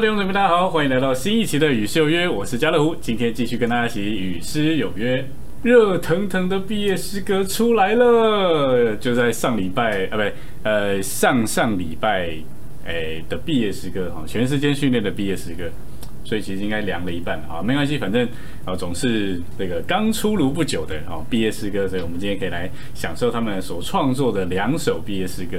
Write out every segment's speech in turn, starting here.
弟兄姊妹，大家好，欢迎来到新一期的与诗有约，我是家乐福，今天继续跟大家一起与诗有约。热腾腾的毕业诗歌出来了，就在上礼拜啊，不对，呃，上上礼拜，诶的毕业诗歌哈，全时间训练的毕业诗歌，所以其实应该凉了一半啊，没关系，反正啊总是这个刚出炉不久的哦毕业诗歌，所以我们今天可以来享受他们所创作的两首毕业诗歌。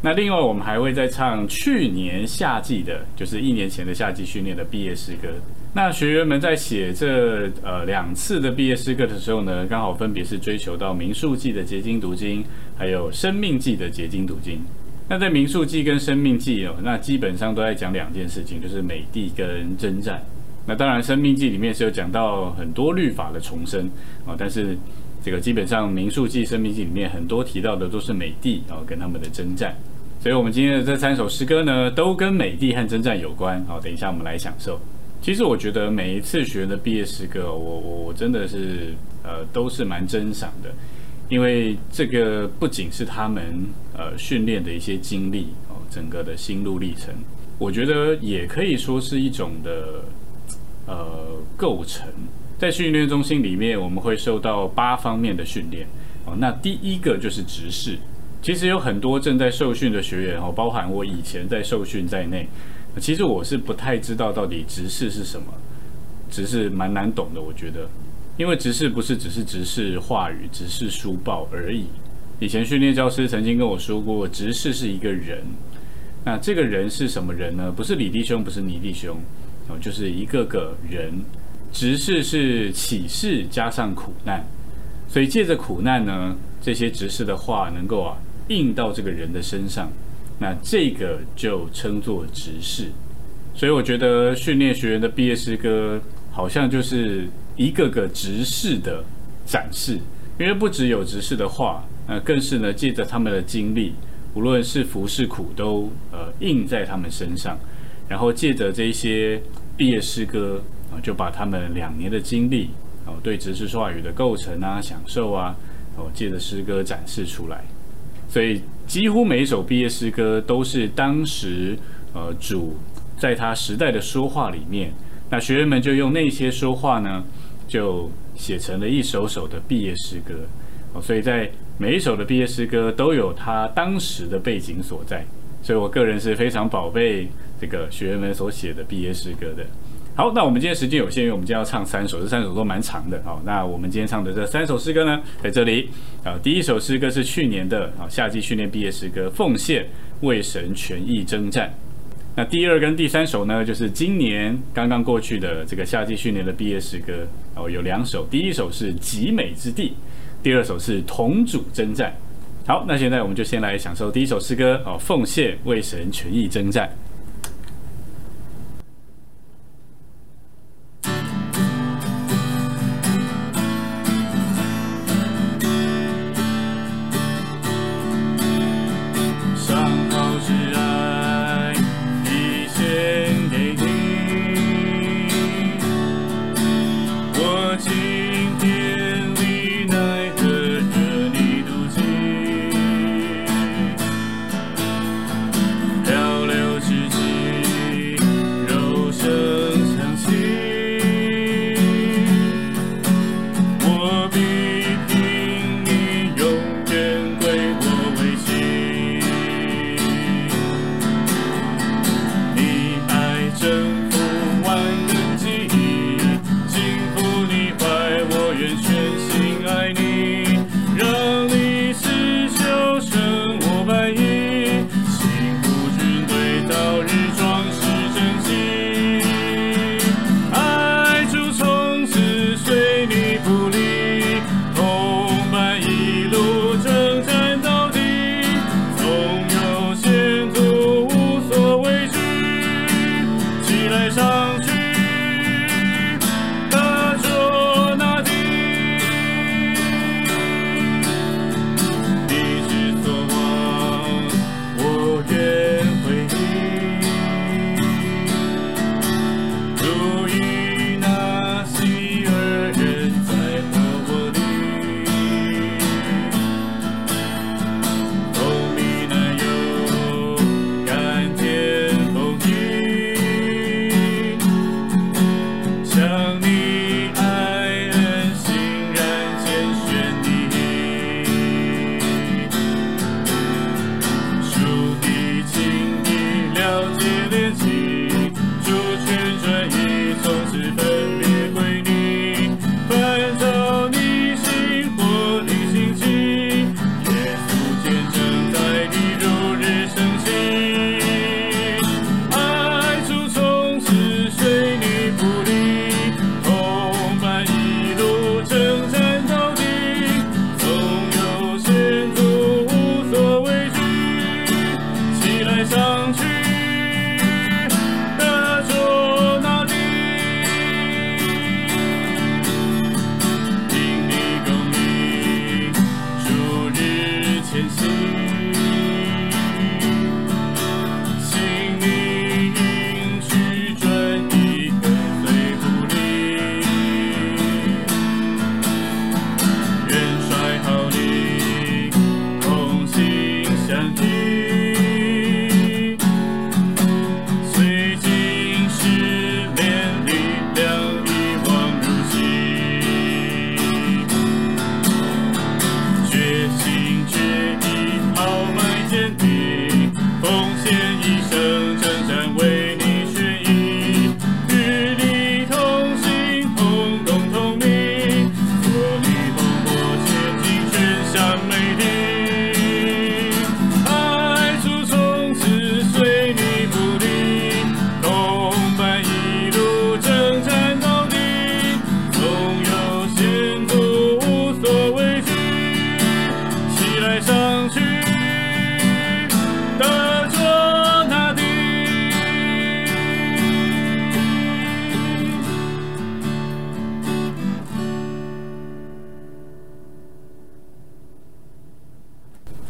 那另外，我们还会再唱去年夏季的，就是一年前的夏季训练的毕业诗歌。那学员们在写这呃两次的毕业诗歌的时候呢，刚好分别是追求到民数记的结晶读经，还有生命记的结晶读经。那在民数记跟生命记哦，那基本上都在讲两件事情，就是美地跟征战。那当然，生命记里面是有讲到很多律法的重生啊，但是这个基本上民数记、生命记里面很多提到的都是美地啊跟他们的征战。所以，我们今天的这三首诗歌呢，都跟美帝和征战有关。好，等一下我们来享受。其实，我觉得每一次学的毕业诗歌，我我我真的是呃，都是蛮珍赏的，因为这个不仅是他们呃训练的一些经历哦，整个的心路历程，我觉得也可以说是一种的呃构成。在训练中心里面，我们会受到八方面的训练哦。那第一个就是直视。其实有很多正在受训的学员哦，包含我以前在受训在内，其实我是不太知道到底直视是什么，直视蛮难懂的，我觉得，因为直视不是只是直视话语、直视书报而已。以前训练教师曾经跟我说过，直视是一个人，那这个人是什么人呢？不是李弟兄，不是倪弟兄，哦，就是一个个人。直视是启示加上苦难，所以借着苦难呢，这些直视的话能够啊。印到这个人的身上，那这个就称作执事。所以我觉得训练学员的毕业诗歌，好像就是一个个执事的展示。因为不只有执事的话，那，更是呢借着他们的经历，无论是福是苦，都呃印在他们身上。然后借着这些毕业诗歌啊，就把他们两年的经历哦，对执事话语的构成啊、享受啊，哦，借着诗歌展示出来。所以几乎每一首毕业诗歌都是当时呃主在他时代的说话里面，那学员们就用那些说话呢，就写成了一首首的毕业诗歌。哦，所以在每一首的毕业诗歌都有他当时的背景所在。所以我个人是非常宝贝这个学员们所写的毕业诗歌的。好，那我们今天时间有限，因为我们今天要唱三首，这三首都蛮长的。好，那我们今天唱的这三首诗歌呢，在这里。啊，第一首诗歌是去年的啊夏季训练毕业诗歌《奉献为神全意征战》。那第二跟第三首呢，就是今年刚刚过去的这个夏季训练的毕业诗歌。哦，有两首，第一首是《极美之地》，第二首是《同主征战》。好，那现在我们就先来享受第一首诗歌哦，《奉献为神全意征战》。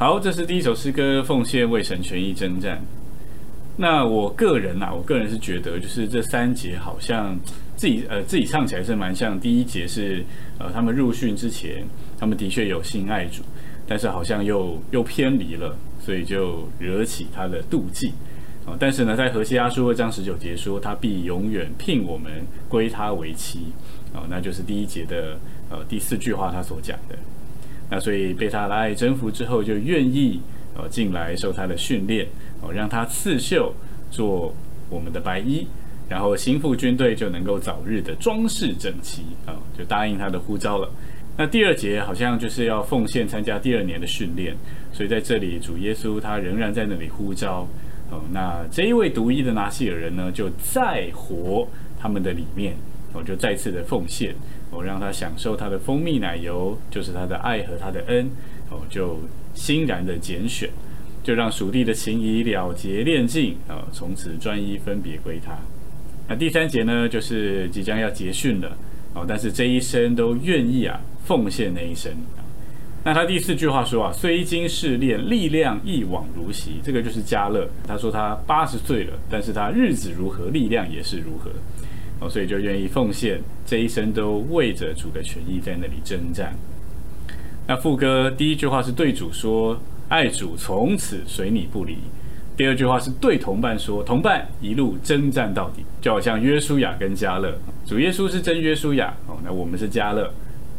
好，这是第一首诗歌《奉献为神权益征战》。那我个人啊，我个人是觉得，就是这三节好像自己呃自己唱起来是蛮像。第一节是呃他们入训之前，他们的确有心爱主，但是好像又又偏离了，所以就惹起他的妒忌啊、但是呢，在何西阿书二章十九节说，他必永远聘我们归他为妻啊、那就是第一节的呃第四句话他所讲的。那所以被他的爱征服之后，就愿意呃进来受他的训练哦，让他刺绣做我们的白衣，然后心腹军队就能够早日的装饰整齐啊、就答应他的呼召了。那第二节好像就是要奉献参加第二年的训练，所以在这里主耶稣他仍然在那里呼召哦。那这一位独一的拿西尔人呢，就再活他们的里面，我、就再次的奉献。哦，让他享受他的蜂蜜奶油，就是他的爱和他的恩，哦，就欣然的拣选，就让属地的情谊了结炼尽，啊、从此专一分别归他。那第三节呢，就是即将要结训了，哦，但是这一生都愿意啊奉献那一生。那他第四句话说啊，虽经试炼，力量一往如昔，这个就是加勒。他说他八十岁了，但是他日子如何，力量也是如何。哦，所以就愿意奉献这一生都为着主的权益在那里征战。那副歌第一句话是对主说：“爱主从此随你不离。”第二句话是对同伴说：“同伴一路征战到底。”就好像约书亚跟加勒，主耶稣是真约书亚哦，那我们是加勒。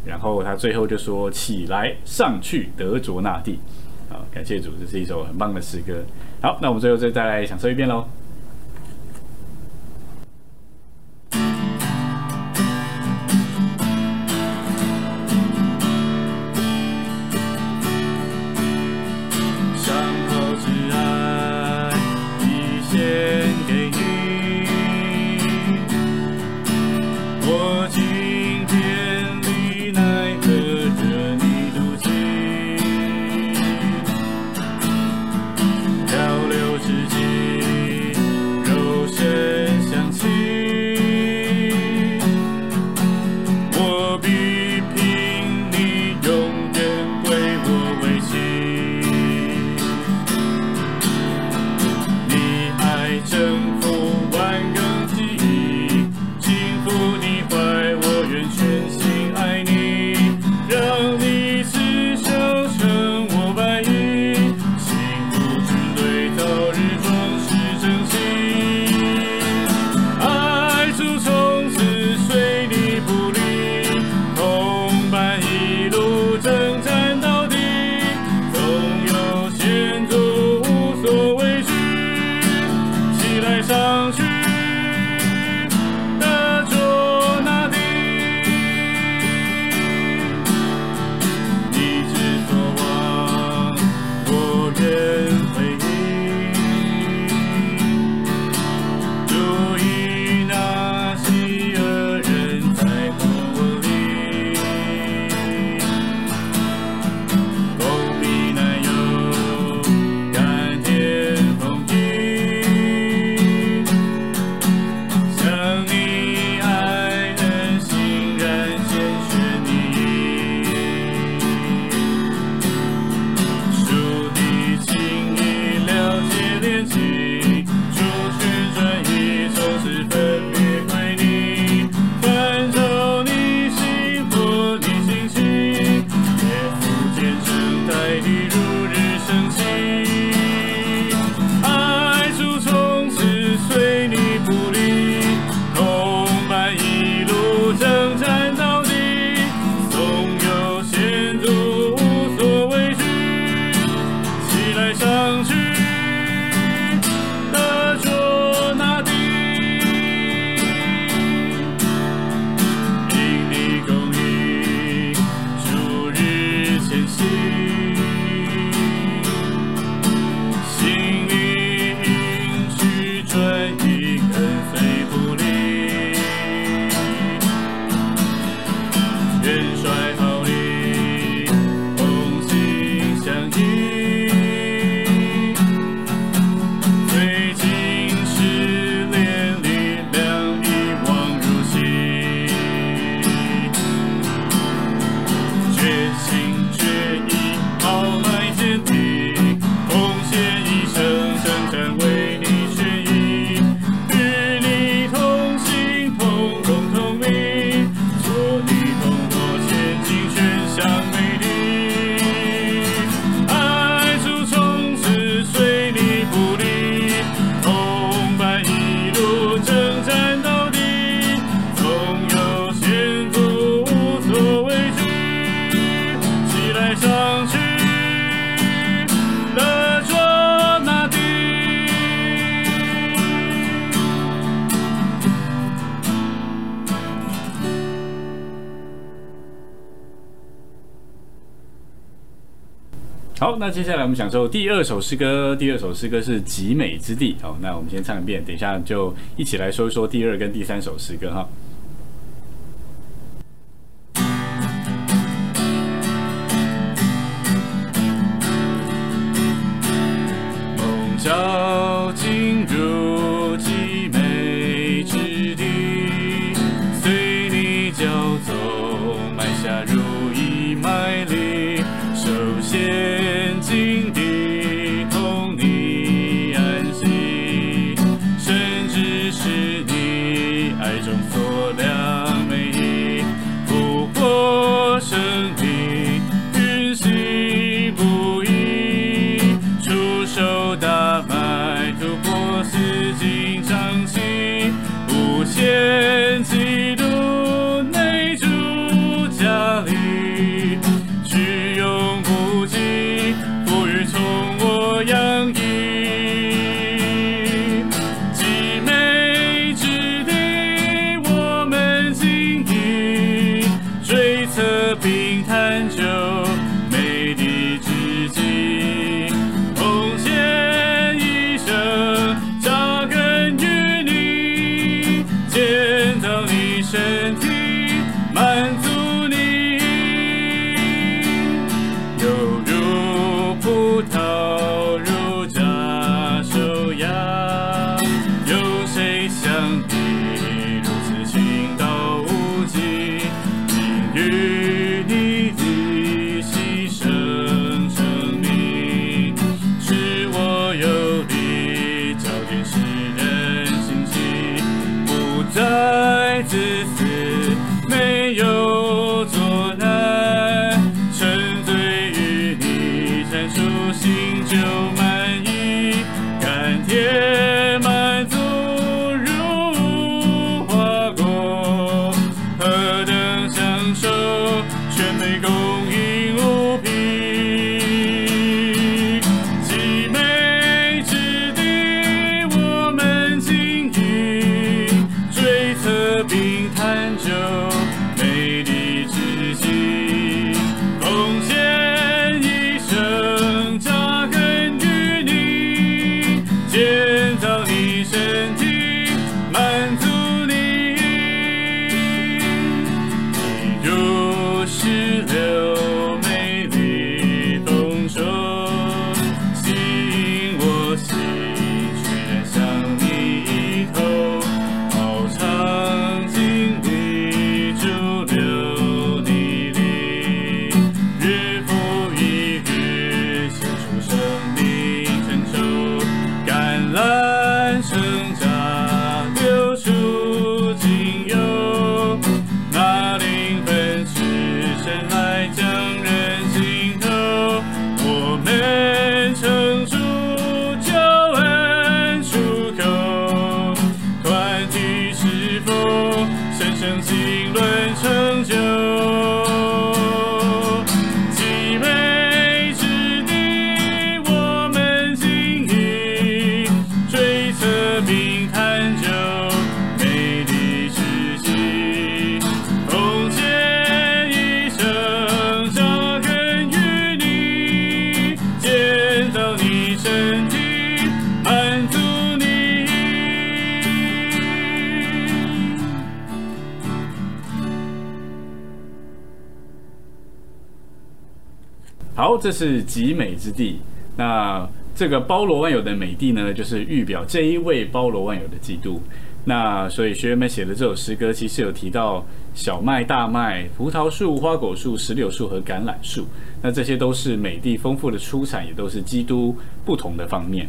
然后他最后就说：“起来，上去，得着那地。”好，感谢主，这是一首很棒的诗歌。好，那我们最后再再来享受一遍喽。接下来我们享受第二首诗歌第二首诗歌是极美之地。好那我们先唱一遍等一下就一起来说一说第二跟第三首诗歌哈。go. 这是极美之地。那这个包罗万有的美地呢，就是预表这一位包罗万有的基督。那所以学员们写的这首诗歌，其实有提到小麦、大麦、葡萄树、花果树、石榴树和橄榄树。那这些都是美地丰富的出产，也都是基督不同的方面。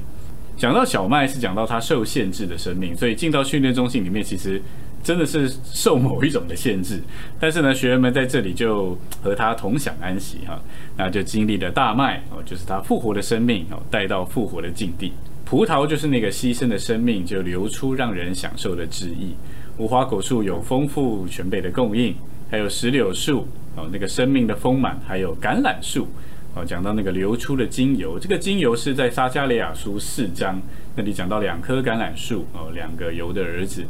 讲到小麦，是讲到它受限制的生命，所以进到训练中心里面，其实。真的是受某一种的限制，但是呢，学员们在这里就和他同享安息哈，那就经历了大麦哦，就是他复活的生命哦，带到复活的境地；葡萄就是那个牺牲的生命，就流出让人享受的旨意；无花果树有丰富全备的供应，还有石榴树哦，那个生命的丰满，还有橄榄树哦，讲到那个流出的精油，这个精油是在撒加利亚书四章那里讲到两棵橄榄树哦，两个油的儿子。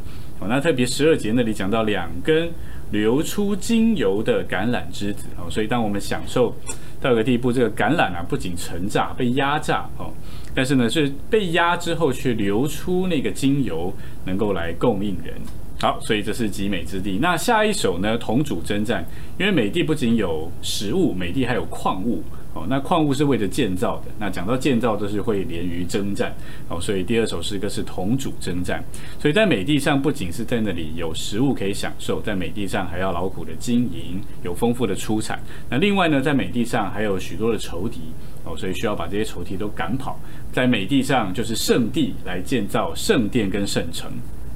那特别十二节那里讲到两根流出精油的橄榄枝子哦，所以当我们享受到一个地步，这个橄榄啊不仅沉榨被压榨哦，但是呢是被压之后却流出那个精油，能够来供应人。好，所以这是极美之地。那下一首呢，同主征战，因为美地不仅有食物，美地还有矿物。哦，那矿物是为了建造的。那讲到建造，都是会连于征战。哦，所以第二首诗歌是同主征战。所以在美地上，不仅是在那里有食物可以享受，在美地上还要劳苦的经营，有丰富的出产。那另外呢，在美地上还有许多的仇敌。哦，所以需要把这些仇敌都赶跑。在美地上就是圣地来建造圣殿跟圣城。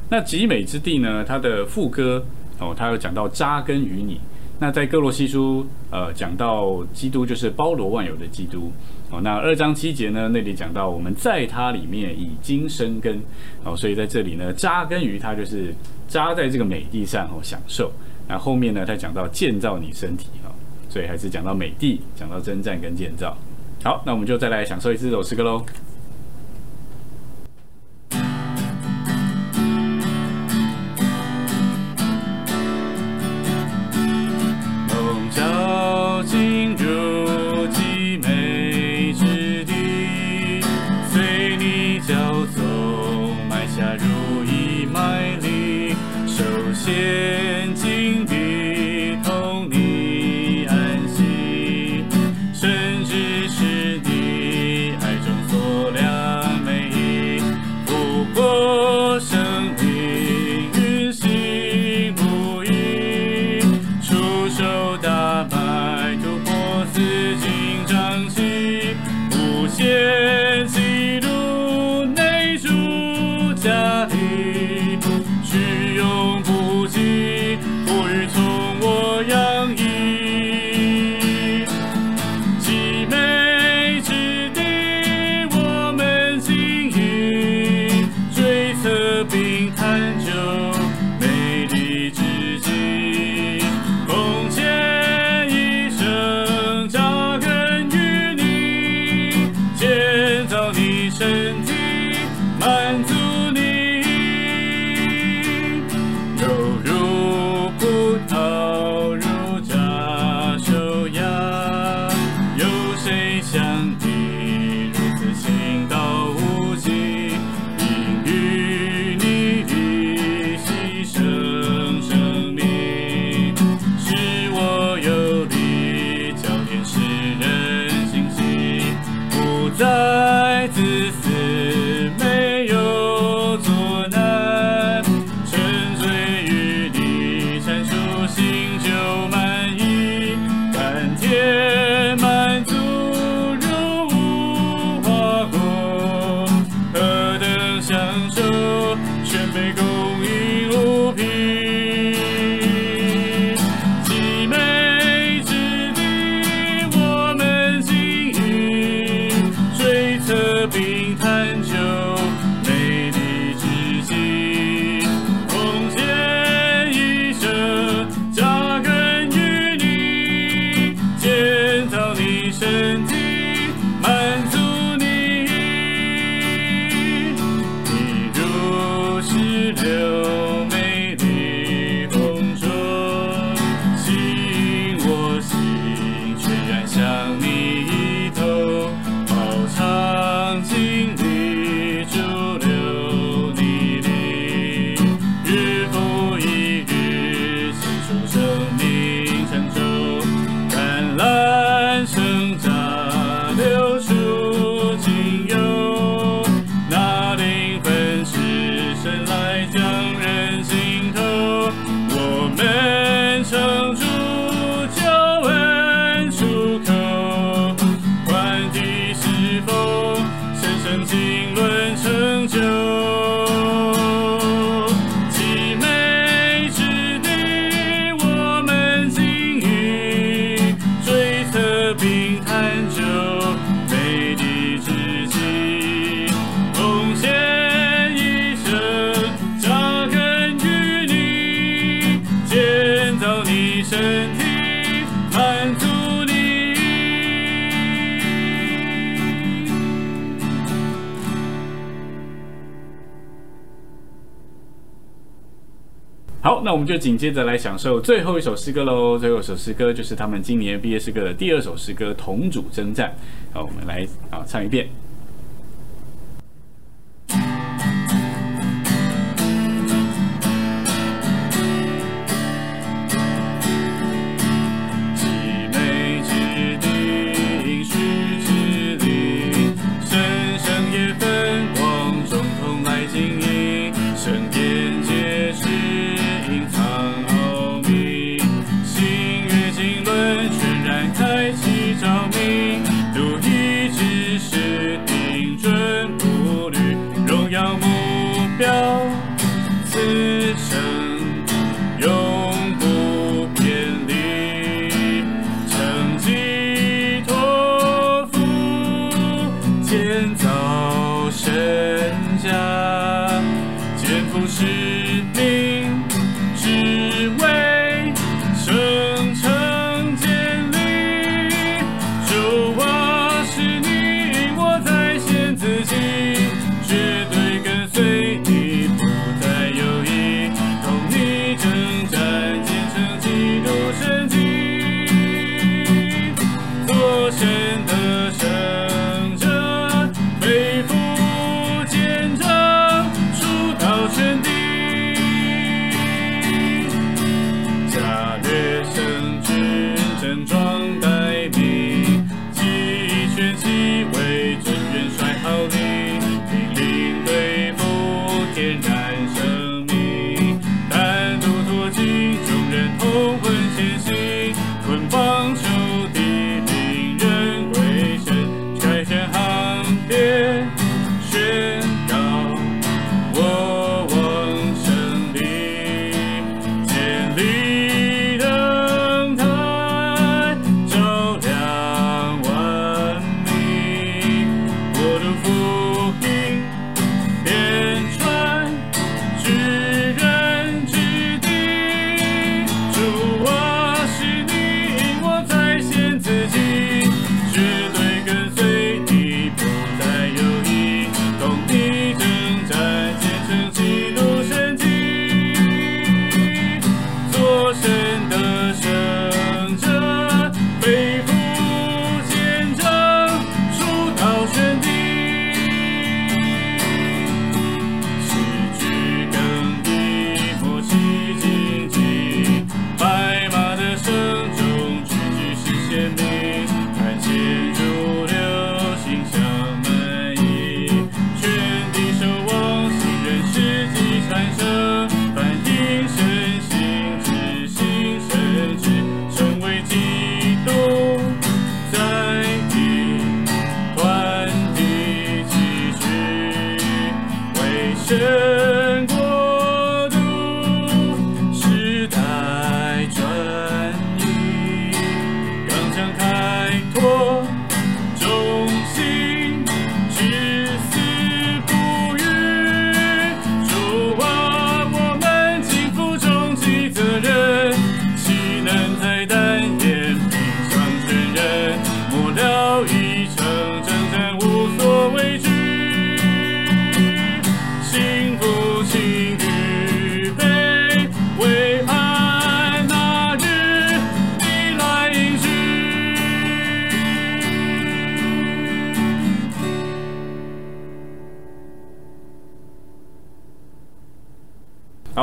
那极美之地呢，它的副歌哦，它有讲到扎根于你。那在哥罗西书，呃，讲到基督就是包罗万有的基督哦。那二章七节呢，那里讲到我们在它里面已经生根哦，所以在这里呢，扎根于它就是扎在这个美地上哦，享受。那后面呢，他讲到建造你身体哦，所以还是讲到美地，讲到征战跟建造。好，那我们就再来享受一次这首诗歌喽。down. 我们就紧接着来享受最后一首诗歌喽。最后一首诗歌就是他们今年毕业诗歌的第二首诗歌《同组征战》。好，我们来啊唱一遍。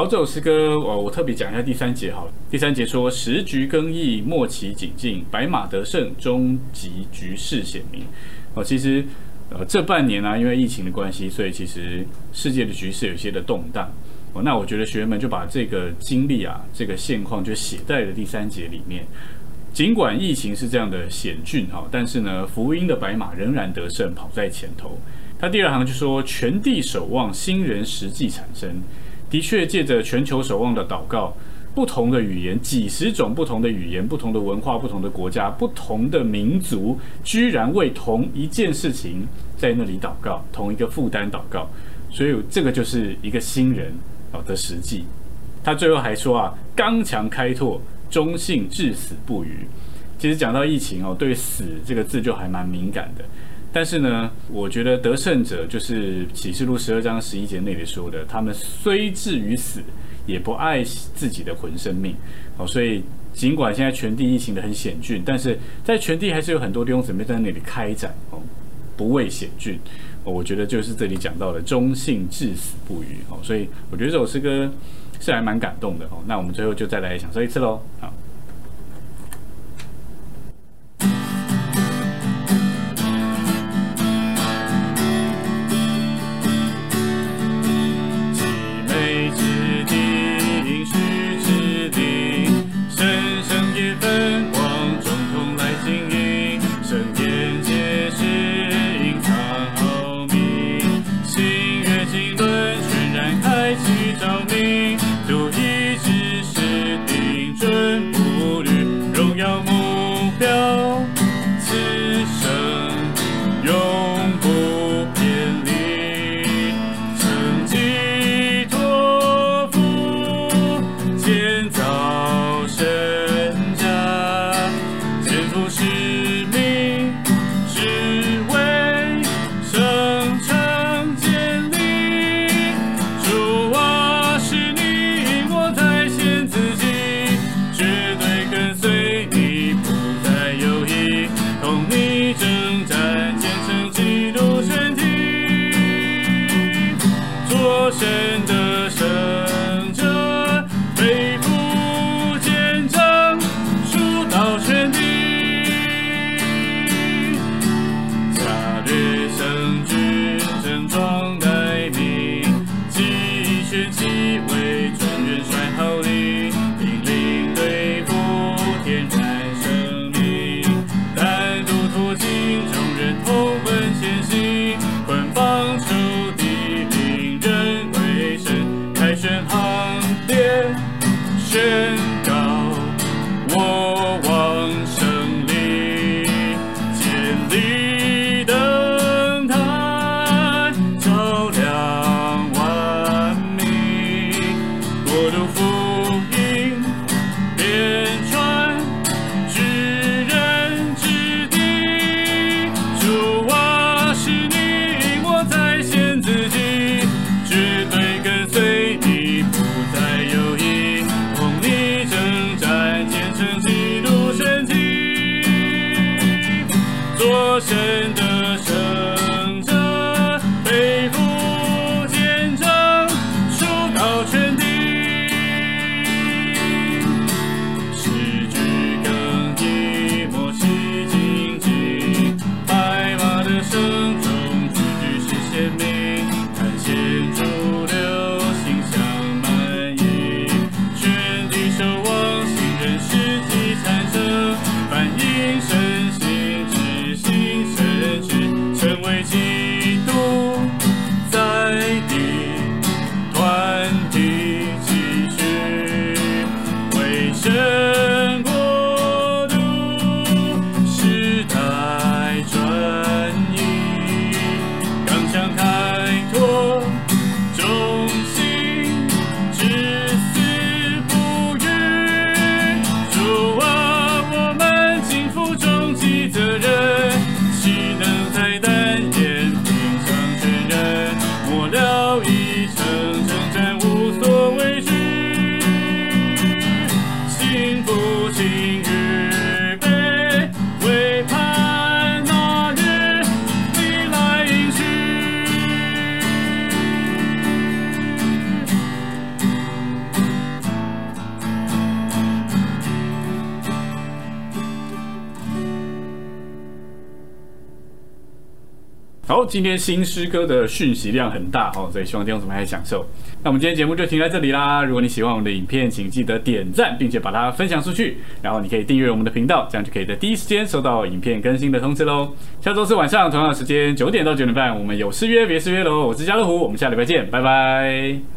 好这首诗歌，我，我特别讲一下第三节好。第三节说：“时局更易，末期紧进，白马得胜，终极局势显明。”哦，其实，呃，这半年呢，因为疫情的关系，所以其实世界的局势有些的动荡。哦，那我觉得学员们就把这个经历啊，这个现况就写在了第三节里面。尽管疫情是这样的险峻哈，但是呢，福音的白马仍然得胜，跑在前头。他第二行就说：“全地守望，新人实际产生。”的确，借着全球守望的祷告，不同的语言，几十种不同的语言，不同的文化，不同的国家，不同的民族，居然为同一件事情在那里祷告，同一个负担祷告。所以这个就是一个新人啊的实际。他最后还说啊，刚强开拓，忠信至死不渝。其实讲到疫情哦，对“死”这个字就还蛮敏感的。但是呢，我觉得得胜者就是启示录十二章十一节那里说的，他们虽至于死，也不爱自己的魂生命。哦，所以尽管现在全地疫情的很险峻，但是在全地还是有很多弟兄姊妹在那里开展哦，不畏险峻。我觉得就是这里讲到的忠信至死不渝。哦，所以我觉得这首诗歌是还蛮感动的。哦，那我们最后就再来享受一次喽。好。Moses. 今天新诗歌的讯息量很大哦，所以希望听众朋友们还享受。那我们今天节目就停在这里啦。如果你喜欢我们的影片，请记得点赞，并且把它分享出去。然后你可以订阅我们的频道，这样就可以在第一时间收到影片更新的通知喽。下周四晚上同样的时间九点到九点半，我们有失约别失约喽。我是家乐虎，我们下礼拜见，拜拜。